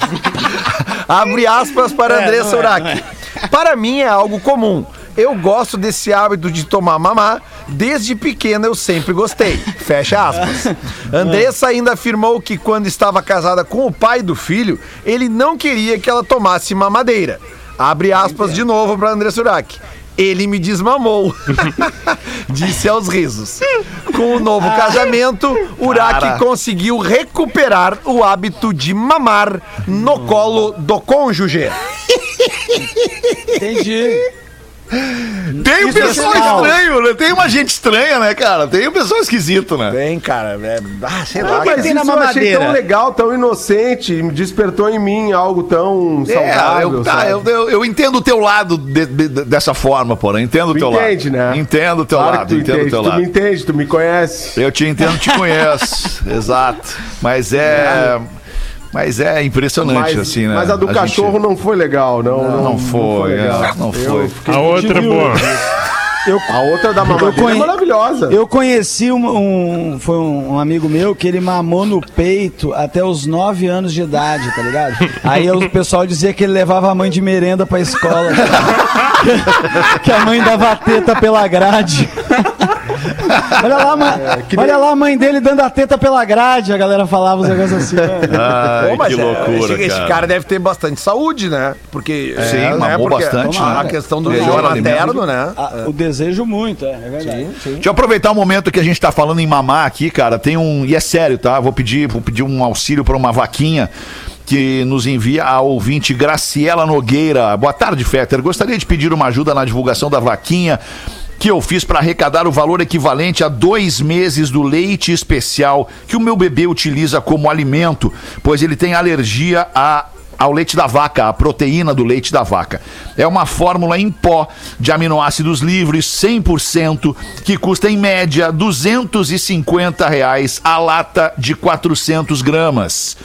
Abre aspas para É, Andressa não é, Urach. Para mim é algo comum. Eu gosto desse hábito de tomar mamá. Desde pequena eu sempre gostei. Fecha aspas. Andressa ainda afirmou que quando estava casada com o pai do filho, ele não queria que ela tomasse mamadeira. Abre aspas de novo para Andressa Urach. Ele me desmamou. Disse aos risos. Com o novo casamento, Urach Cara. conseguiu recuperar o hábito de mamar no colo do cônjuge. Entendi. Tem um é pessoal estranho, né? Tem uma gente estranha, né, cara? Tem um pessoal esquisito, né? Bem, cara, é, ah, sei Ah, lá. mas tem isso na eu achei tão legal, tão inocente, me despertou em mim algo tão É, saudável, eu, tá, eu, eu, eu entendo o teu lado de- de- de- dessa forma, porra. Entendo o teu entende, lado. né? Entendo o teu Claro lado, tu entendo o entende, teu tu lado. me entende, tu me conhece. Eu te entendo, te conheço. Exato. Mas é. Mas é impressionante, Mas, assim, né? mas a do gente- cachorro não foi legal, não. Não, Não foi, legal. é, não Eu foi. fiquei- A outra boa. A outra da mamadeira conhe- é maravilhosa. Eu conheci um, um- Foi um, um amigo meu que ele mamou no peito até os 9 anos de idade, tá ligado? Aí o pessoal dizia que ele levava a mãe de merenda pra escola. que a mãe dava a teta pela grade. Olha lá, ma- que olha nem- lá a mãe dele dando a teta pela grade. A galera falava os negócios assim. Ai, Pô, mas que é, loucura, esse, esse cara. cara deve ter bastante saúde, né? Porque Sim, é, né? mamou Porque bastante, A né? questão do Melhor leite materno, né? Ah, o desejo muito, é, é verdade. Deixa eu aproveitar o momento que a gente tá falando em mamar aqui, cara. Tem um. E é sério, tá? Vou pedir, vou pedir um auxílio para uma vaquinha que nos envia a ouvinte Graciela Nogueira. Boa tarde, Fetter. Gostaria de pedir uma ajuda na divulgação da vaquinha que eu fiz para arrecadar o valor equivalente a dois meses do leite especial que o meu bebê utiliza como alimento, pois ele tem alergia a ao leite da vaca, a proteína do leite da vaca. É uma fórmula em pó de aminoácidos livres, 100%, que custa em média 250 reais a lata de 400 gramas.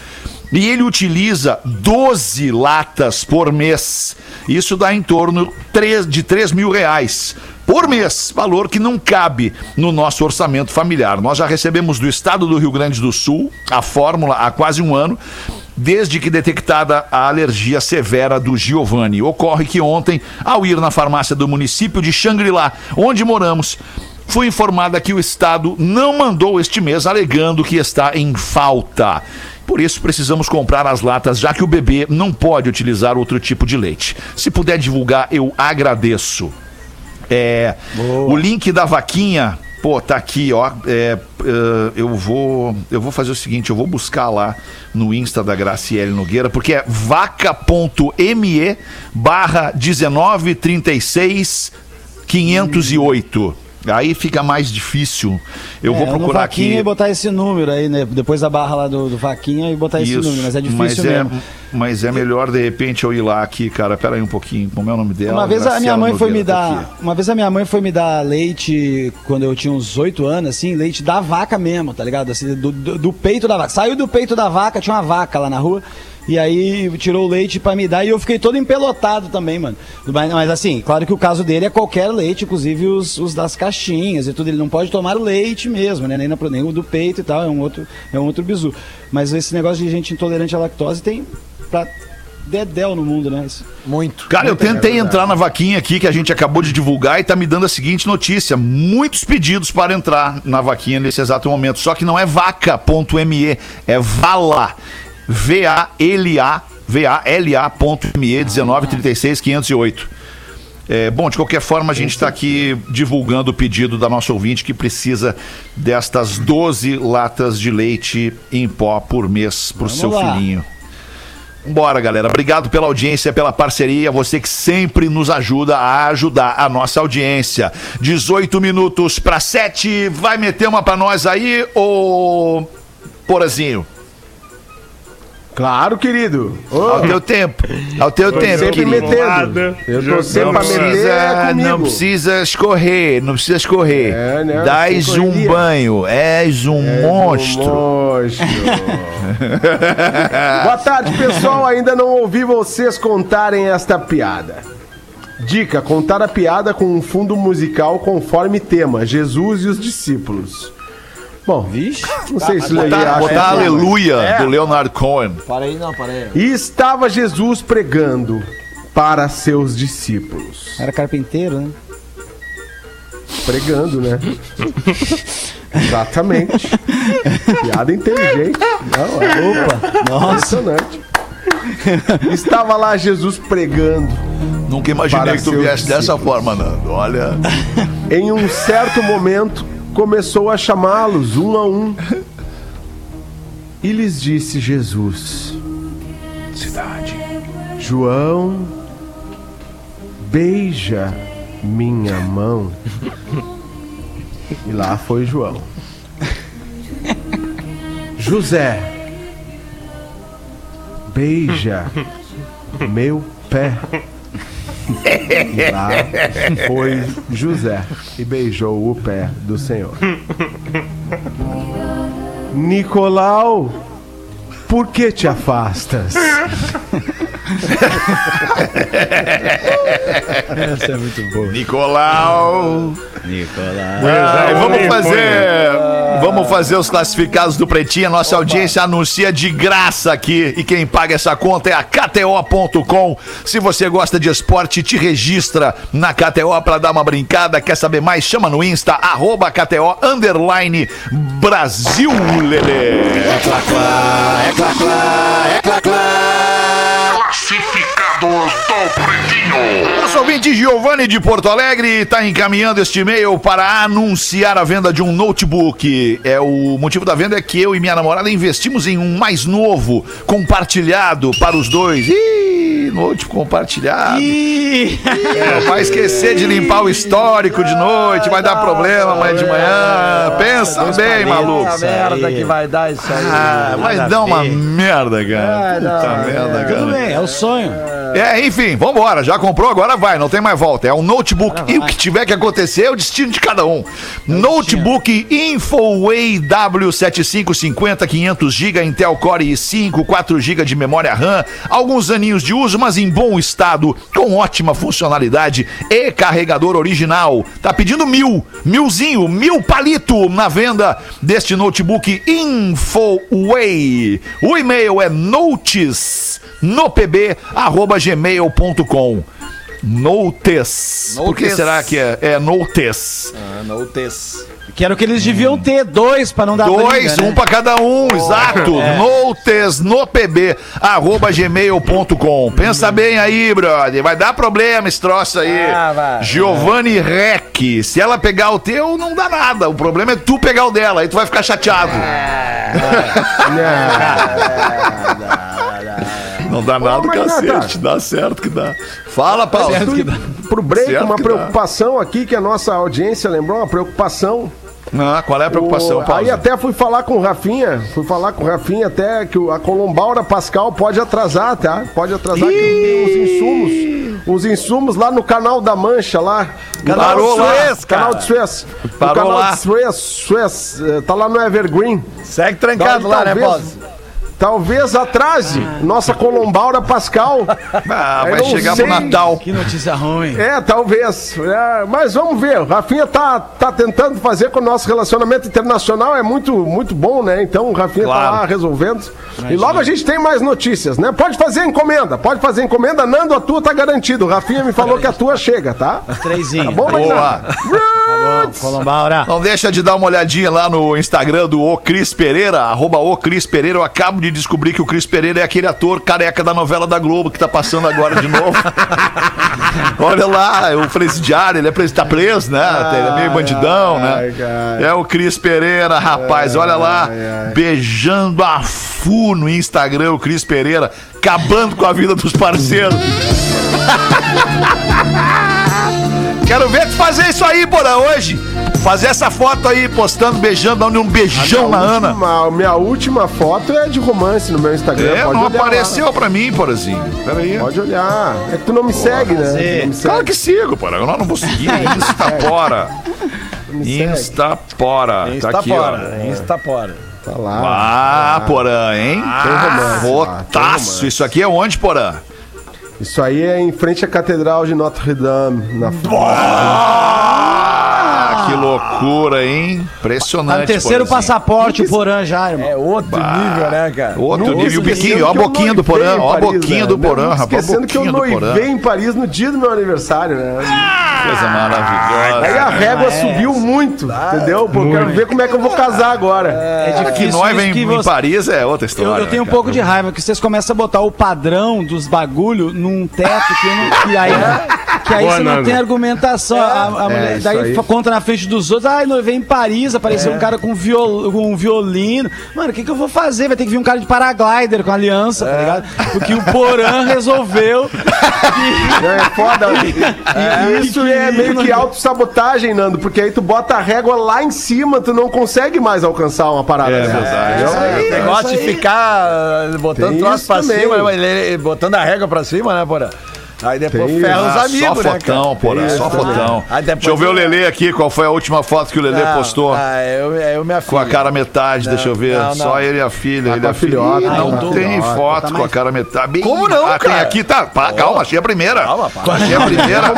E ele utiliza 12 latas por mês. Isso dá em torno de 3 mil reais por mês, valor que não cabe no nosso orçamento familiar. Nós já recebemos do estado do Rio Grande do Sul a fórmula há quase um ano, desde que detectada a alergia severa do Giovanni. Ocorre que ontem, ao ir na farmácia do município de Xangri-Lá, onde moramos, fui informada que o Estado não mandou este mês, alegando que está em falta. Por isso, precisamos comprar as latas, já que o bebê não pode utilizar outro tipo de leite. Se puder divulgar, eu agradeço. É, o link da vaquinha, pô, tá aqui, ó. É, é, eu vou, eu vou fazer o seguinte, eu vou buscar lá no Insta da Graciele Nogueira, porque é vaca.me barra 1936 508. Aí fica mais difícil. Eu É, vou procurar aqui. e botar esse número aí, né? Depois da barra lá do, do Vaquinha e botar esse número, mas é difícil mas mesmo. É, mas é melhor de repente eu ir lá aqui, cara. Pera aí um pouquinho. Como é o nome dela? Uma vez a minha Graciela mãe foi me Nogueira, tá dar, uma vez a minha mãe foi me dar leite quando eu tinha uns 8 anos, assim, leite da vaca mesmo, tá ligado? Assim, do, do- do peito da vaca. Saiu do peito da vaca, tinha uma vaca lá na rua. E aí tirou o leite pra me dar e eu fiquei todo empelotado também, mano. Mas, mas, assim, claro que o caso dele é qualquer leite, inclusive os, os das caixinhas e tudo. Ele não pode tomar o leite mesmo, né? Nem, na- nem o do peito e tal, é um outro, é um outro bizu. Mas esse negócio de gente intolerante à lactose tem pra dedéu no mundo, né? Isso. Muito. Cara, eu é tentei entrar na vaquinha aqui que a gente acabou de divulgar e tá me dando a seguinte notícia: muitos pedidos para entrar na vaquinha nesse exato momento. Só que não é vaca.me, é vala. V-A-L-A, V-A-L-A.me 1936 508. É, bom, de qualquer forma, a gente está aqui divulgando o pedido da nossa ouvinte que precisa destas 12 latas de leite em pó por mês para o seu lá. filhinho. Bora, galera. Obrigado pela audiência, pela parceria. Você que sempre nos ajuda a ajudar a nossa audiência. 18 minutos para 7. Vai meter uma para nós aí, ô Porazinho? Claro, querido. Ô, Ao teu tempo. Ao teu tempo, sempre querido. metendo. Eu tô sempre Não pra meter é precisa, comigo. não precisa escorrer, não precisa escorrer. É, né? Dás um correria. banho, és um É monstro. um monstro. Boa tarde, pessoal. Ainda não ouvi vocês contarem esta piada. Dica: contar a piada com um fundo musical conforme tema: Jesus e os discípulos. Bom, Vixe. não sei se Lelê Botar, botar que- aleluia É. do Leonard Cohen. Para aí, não, para aí. E estava Jesus pregando para seus discípulos. Era carpinteiro, né? Pregando, né? Exatamente. Piada inteligente. Não, é Opa, nossa. impressionante. Estava lá Jesus pregando. Nunca imaginei que tu viesse dessa forma, Nando. Olha. Em um certo momento, começou a chamá-los um a um. E lhes disse Jesus: Cidade. João, beija minha mão. E lá foi João. José, beija meu pé. E lá foi José e beijou o pé do Senhor. Nicolau, por que te afastas? Essa é muito boa. Nicolau. Nicolás. Ah, vamos fazer. Vamos fazer os classificados do Pretinho. A nossa audiência anuncia de graça aqui. E quem paga essa conta é a KTO.com. Se você gosta de esporte, te registra na KTO para dar uma brincada. Quer saber mais? Chama no Insta, arroba KTO underline Brasil, Lelê. Ouvinte Giovanni de Porto Alegre está encaminhando este e-mail para anunciar a venda de um notebook. É o motivo da venda é que eu e minha namorada investimos em um mais novo, compartilhado para os dois. Ih, notebook compartilhado. É, vai esquecer de limpar o histórico de noite, vai dar problema amanhã de manhã. Pensa bem, maluco. A merda que vai dar isso aí. Ah, vai dar uma merda, cara. Vai dar Puta uma merda, Tudo cara. bem, é o sonho. É, enfim, vambora. Já comprou, agora vai, não tem mais volta. É um notebook e o que tiver que acontecer é o destino de cada um. Notebook Infoway W7550, 500 GB, Intel Core i5, 4 GB de memória RAM, alguns aninhos de uso, mas em bom estado, com ótima funcionalidade e carregador original. Tá pedindo mil, milzinho, mil palito na venda deste notebook Infoway. O e-mail é notes no pb arroba gmail.com Notes. Por que Notes. será que é, é Notes? Ah, no test. Que era o que eles deviam ter, dois, pra não dar Dois, briga, um né? pra cada um, exato. Notes no pb, arroba gmail.com. Pensa bem aí, brother. Vai dar problema esse troço aí. Ah, vai. Giovanni Rec. Se ela pegar o teu, não dá nada. O problema é tu pegar o dela, aí tu vai ficar chateado. Não dá nada, nada. cacete. Dá certo que dá. Fala, Paulo. Pro break, Certo uma que dá. preocupação aqui que a nossa audiência lembrou, uma preocupação. Ah, qual é a preocupação, O- Paulo? Aí até fui falar com o Rafinha, fui falar com o Rafinha até que o- a Colombaura Pascal pode atrasar, tá? Pode atrasar que tem uns insumos, uns insumos lá no canal da Mancha lá. Canal canal lá, Suez, canal de Suez. Parou canal lá. de Suez, Suez, eh, tá lá no Evergreen. Segue trancado Então, lá, né, talvez- Paulo? Talvez atrase nossa Colombaura Pascal. Ah, Eu vai não chegar sei. pro Natal. Que notícia ruim. É, talvez. É, mas vamos ver. O Rafinha tá, tá tentando fazer com o nosso relacionamento internacional. É muito, muito bom, né? Então o Rafinha Claro. tá lá resolvendo. E logo a gente tem mais notícias, né? Pode fazer encomenda. Pode fazer encomenda. Nando, a tua tá garantido. O Rafinha me falou que a tua chega, tá? Trêsinho. Tá bom, Boa. Magnata? Roots! Colombaura. Não deixa de dar uma olhadinha lá no Instagram do O Cris Pereira, arroba O Cris Pereira. Eu acabo de descobrir que o Cris Pereira é aquele ator careca da novela da Globo que tá passando agora de novo. Olha lá, o presidiário, ele é preso, tá preso, né? ele é meio bandidão, ai, né? É o Cris Pereira, rapaz, olha lá, beijando a fu no Instagram, o Cris Pereira, acabando com a vida dos parceiros. Quero ver tu fazer isso aí, Porã, hoje. Fazer essa foto aí, postando, beijando, dando um beijão na Ana. Última- minha última foto é de romance no meu Instagram. É, Pode não olhar apareceu pra mim, Porazinho. Pera aí. lá. Pode olhar. É que tu não me segue, né? Não me Claro segue. que sigo, Porã. Eu não vou seguir. Instapora. Instapora. Tá aqui, ó. Instapora. Tá lá. Ah, Porã, hein? Tem romance lá, tem Fotaço. Isso aqui é onde, Porã? Isso aí é em frente à Catedral de Notre Dame, na Ah, que loucura, hein? Tá Impressionante. no terceiro Porazinho. passaporte, o Porã já, irmão. É outro nível, né, cara? Outro Nunca nível, o biquinho, ó a boquinha do Porã, ó a Paris, boquinha né? do Porã, rapaz. Esquecendo que eu noivei em Paris no dia do meu aniversário, né? Coisa maravilhosa. Aí a régua subiu muito, entendeu? Pô, eu quero ver como é que eu vou casar agora. É Cara, que difícil noiva em, que em você- Paris é outra história. eu tenho um né, pouco cara? de raiva que vocês começam a botar o padrão dos bagulho num teto que, eu não, que aí, que aí Boa, você não Nando. tem argumentação. A- a mulher- isso daí aí. conta na frente dos outros. Ai, noivei em Paris, apareceu um cara com, viol, com um violino. Mano, o que, que eu vou fazer? Vai ter que vir um cara de paraglider com aliança, tá ligado? Porque o Porã resolveu. É foda. E, isso é meio que autossabotagem, Nando, porque aí tu bota a régua lá em cima, tu não consegue mais alcançar uma parada. É dessa. verdade. Entendeu? O negócio de ficar botando Tem troço pra também. cima, né, botando a régua pra cima, né, porra? Aí depois Tem ferra os Ah, amigos, só né, fotão, porra, Isso só fotão. Aí depois- Deixa eu ver o Lelê aqui, qual foi a última foto que o Lelê Não, postou. Ah, eu, eu minha Com a filha. cara metade, deixa eu ver. não, não. Só ele e a filha. ele com e a a filha. filhota, Ih, não a tem filhota. foto com a cara metade. Bem- Como não, Ah, tem cara? aqui, tá. Pá, calma, achei a primeira. Calma, pá. Achei a primeira.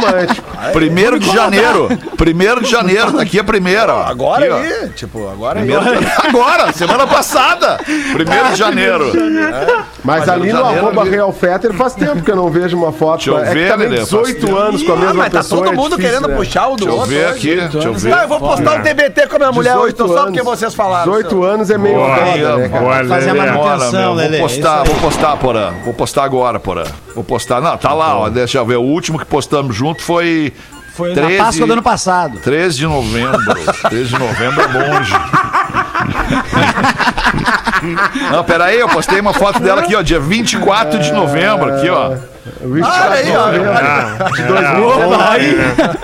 Primeiro de janeiro. Primeiro de janeiro, tá aqui a primeira. ó. Agora Aqui, ó. aí, tipo, agora aí. Primeiro de- Agora, semana passada. Primeiro de janeiro. Mas ali no janeiro, arroba ali- Real Fetter faz tempo que eu não vejo uma foto. Deixa eu é que ver, também Lelê, faz 18 tempo. anos com a Ah, mesma mas tá pessoa. todo é mundo difícil, querendo né? puxar o do Deixa eu outro. ver aqui. Deixa eu ver. Eu vou postar um TBT com a minha mulher hoje, só porque vocês falaram. 18 anos é meio foda, né, cara? Fazer a manutenção. Lelê, Vou postar, vou postar, Porã. Vou postar agora, Porã. Vou postar. Não, tá lá, ó. Deixa eu ver. O último que postamos junto foi. Foi 13 na Páscoa do ano passado. 13 de novembro. 13 de novembro é longe. Não, peraí, eu postei uma foto dela aqui, ó, dia 24 de novembro, aqui, ó. 24 aí, ó. De 2000. Aí,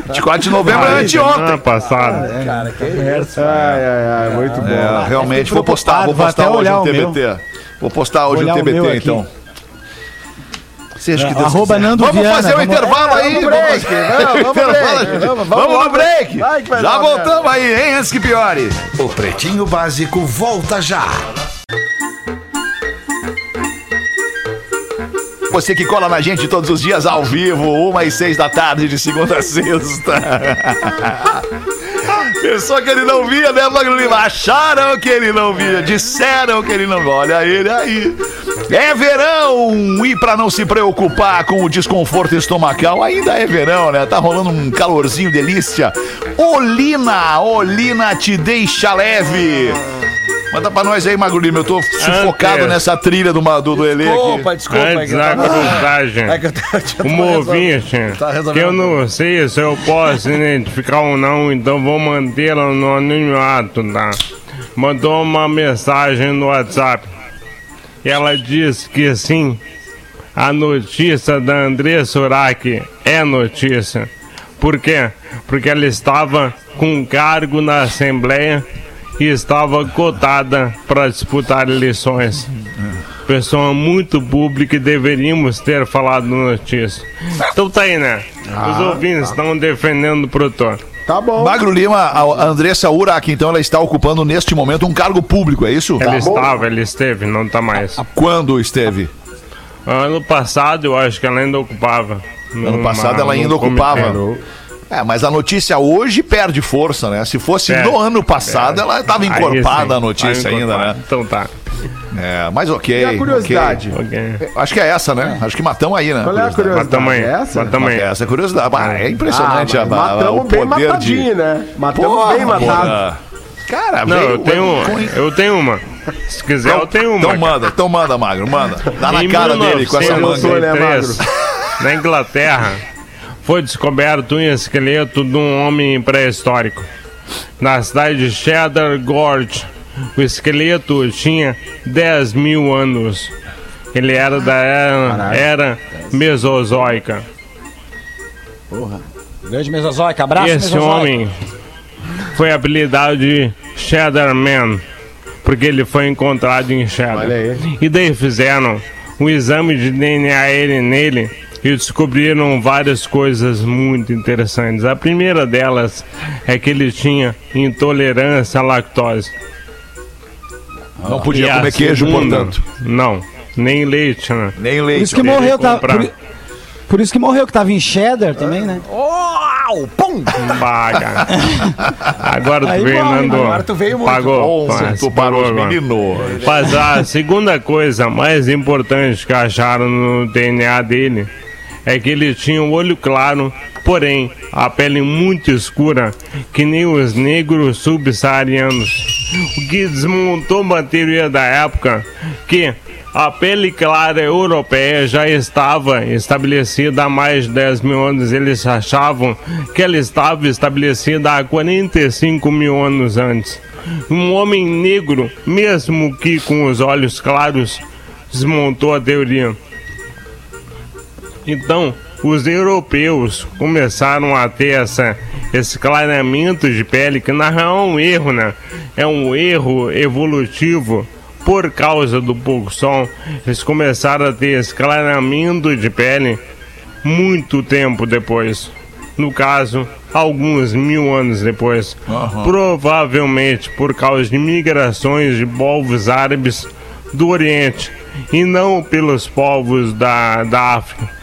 24 de novembro é anteontem. Semana passada. Ai, ai, ai, muito bom. É, realmente vou postar, vou postar hoje olhar o o meu. TBT. Vou postar hoje Vou o olhar o meu TBT, então. Seja que Deus Arroba quiser. Nando Vamos Viana, fazer o vamos- intervalo aí. vamos break, vamos- vamos, Intervalo, break, vamos, vamos Vamos no break. Vai que vai Já voltamos aí, hein, antes que piore. O Pretinho Básico volta já. Você que cola na gente todos os dias ao vivo, uma e seis da tarde, de segunda a sexta. Pensou que ele não via, né, Magro Lima? Acharam que ele não via, disseram que ele não via. Olha ele aí. É verão! E pra não se preocupar com o desconforto estomacal, ainda é verão, né? Tá rolando um calorzinho delícia. Olina, Olina te deixa leve. Manda pra nós aí, Magro Lima. Eu tô sufocado Antes. nessa trilha do, do, do Elê aqui. Desculpa, desculpa. é Antes que eu da É que eu tava- eu resolvendo- ouvinte, tá que eu não sei se eu posso identificar ou não, então vou mantê-la no anonimato, tá? Mandou uma mensagem no WhatsApp. E ela disse que sim, a notícia da Andressa Urach é notícia. Por quê? Porque ela estava com cargo na Assembleia e estava cotada para disputar eleições. Pessoa muito pública e deveríamos ter falado notícia. Então tá aí, né? Os ouvintes estão defendendo o produtor. Tá bom. Magro Lima, a Andressa Urach, então, ela está ocupando neste momento um cargo público, é isso? Ela estava, ela esteve, não tá mais. Quando esteve? Ano passado eu acho que ela ainda ocupava. Ano passado ela ainda ocupava. É, mas a notícia hoje perde força, né? Se fosse É, no ano passado, é. ela estava encorpada sim, a notícia ainda, né? Então tá. É, mas ok. E a curiosidade? Ok. ok. Acho que é essa, né? Acho que matamos aí, né? Qual é a curiosidade? tamanho. É essa? Mas tamanho. Essa é a curiosidade. Ah, é impressionante Ah, a, o matamos bem poder matadinho, de. né? Matamos Porra, bem matado. porra. Cara, Não, veio- eu tenho, eu tenho uma. Se quiser, eu tenho uma. Então cara. manda, então manda, Magro, manda. Dá na Em cara dele com essa manga. 1903, na Inglaterra, foi descoberto um esqueleto de um homem pré-histórico. Na cidade de Cheddar Gorge, o esqueleto tinha 10 mil anos. Ele era da era, era mesozoica. Grande Mesozoica, abraço, Esse Mesozoica. homem foi apelidado de Cheddar Man, porque ele foi encontrado em Cheddar. E daí fizeram um exame de DNA ele- nele e descobriram várias coisas muito interessantes. A primeira delas é que ele tinha intolerância à lactose. Não podia comer queijo, portanto. Não, nem leite, né? Nem Por leite. isso que morreu, tá, por, por isso que morreu, que tava em cheddar também, né? Uau! Pum! Paga. Agora Aí tu veio, morre, Nando. agora tu veio muito. Pagou. Onze, Pá, tu parou os meninos. Mas a segunda coisa mais importante que acharam no DNA dele é que ele tinha um olho claro, porém a pele muito escura, que nem os negros subsaarianos. O que desmontou uma teoria da época que a pele clara europeia já estava estabelecida há mais de 10 mil anos. Eles achavam que ela estava estabelecida há 45 mil anos antes. Um homem negro, mesmo que com os olhos claros, desmontou a teoria. Então, os europeus começaram a ter essa, esse clareamento de pele, que na real é um erro, né? É um erro evolutivo por causa do pouco sol. Eles começaram a ter esse clareamento de pele muito tempo depois. No caso, alguns mil anos depois. Provavelmente por causa de migrações de povos árabes do Oriente e não pelos povos da, da África.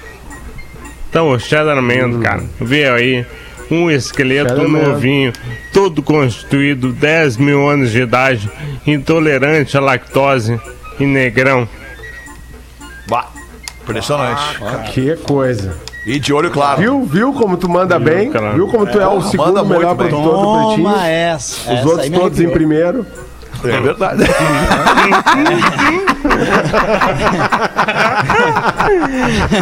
Então, o Cheddar Man, cara, veio aí um esqueleto Cheddar Man. novinho, todo constituído, 10 mil anos de idade, intolerante à lactose e negrão. Bah, impressionante. Que coisa. E de olho claro. Viu, viu como tu manda bem? cara. Viu como tu é o Porra, segundo melhor produtor do Pretinho? Toma essa. Os essa outros todos em primeiro. É verdade.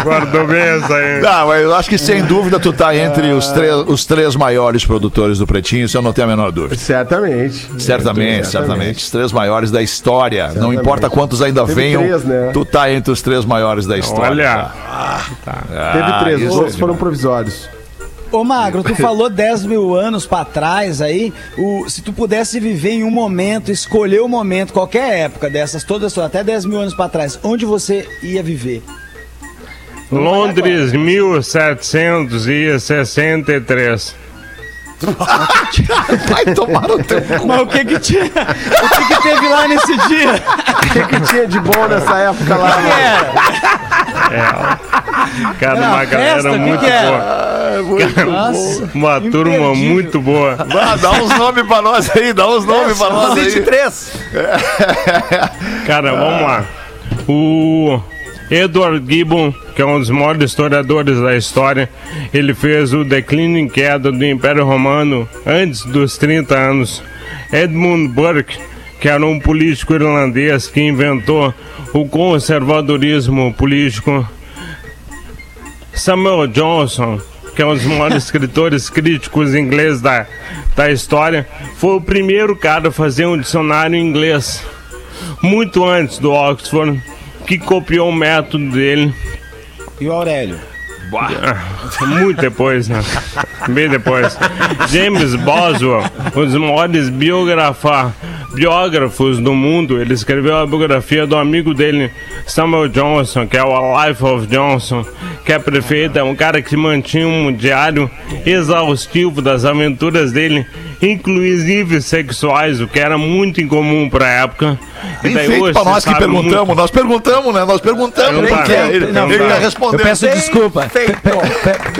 Guardou bem essa aí. Não, mas eu acho que sem dúvida tu tá entre os, três, os três maiores produtores do Pretinho, isso eu não tenho a menor dúvida. Certamente. Certamente, certamente. Os três maiores da história. Não Certamente. importa quantos ainda Teve venham, três, né? tu tá entre os três maiores da história. Olha, Teve três, os isso outros é foram provisórios. Ô Magro, tu falou 10 mil anos pra trás aí. O, se tu pudesse viver em um momento, escolher um momento, qualquer época dessas, todas, até 10 mil anos pra trás, onde você ia viver? Londres 1763. Vai tomar no teu cu. Mas o que que tinha? O que que teve lá nesse dia? O que, que tinha de bom nessa época lá? mano? Era? Cara, Era uma uma galera festa? O que muito que era? boa. Nossa. Uma turma Imperdível. muito boa. Ah, dá uns nomes pra nós aí, dá uns nomes pra nós aí. 23. Cara, vamos lá. O Edward Gibbon, que é um dos maiores historiadores da história, ele fez o declínio e queda do Império Romano antes dos 30 anos. Edmund Burke, que era um político irlandês que inventou o conservadorismo político. Samuel Johnson, que é um dos maiores escritores críticos ingleses da, da história, foi o primeiro cara a fazer um dicionário em inglês muito antes do Oxford, que copiou o método dele E o Aurélio? muito depois, né? Bem depois. James Boswell, um dos maiores biografa, biógrafos do mundo, ele escreveu a biografia do amigo dele, Samuel Johnson, que é o A Life of Johnson, que é prefeito, é um cara que mantinha um diário exaustivo das aventuras dele, inclusive sexuais, o que era muito incomum pra época. E Bem daí feito hoje pra se nós que perguntamos. muito- Nós perguntamos, né? Nós perguntamos. Não Ele tá. quer, ele, Não ele tá. tá Eu peço desculpa.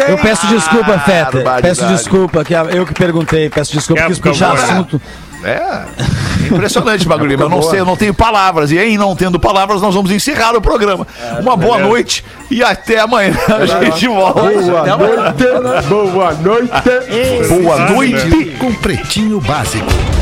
Eu peço desculpa, Feta. Peço desculpa, que eu que perguntei. Peço desculpa, Quer que isso puxa por favor. assunto. É. Impressionante, Bagulho. Eu não sei, eu não tenho palavras. E em não tendo palavras, nós vamos encerrar o programa. Uma boa beleza. noite e até amanhã. A gente volta. Boa noite. Boa noite. Boa noite. Com Pretinho Básico.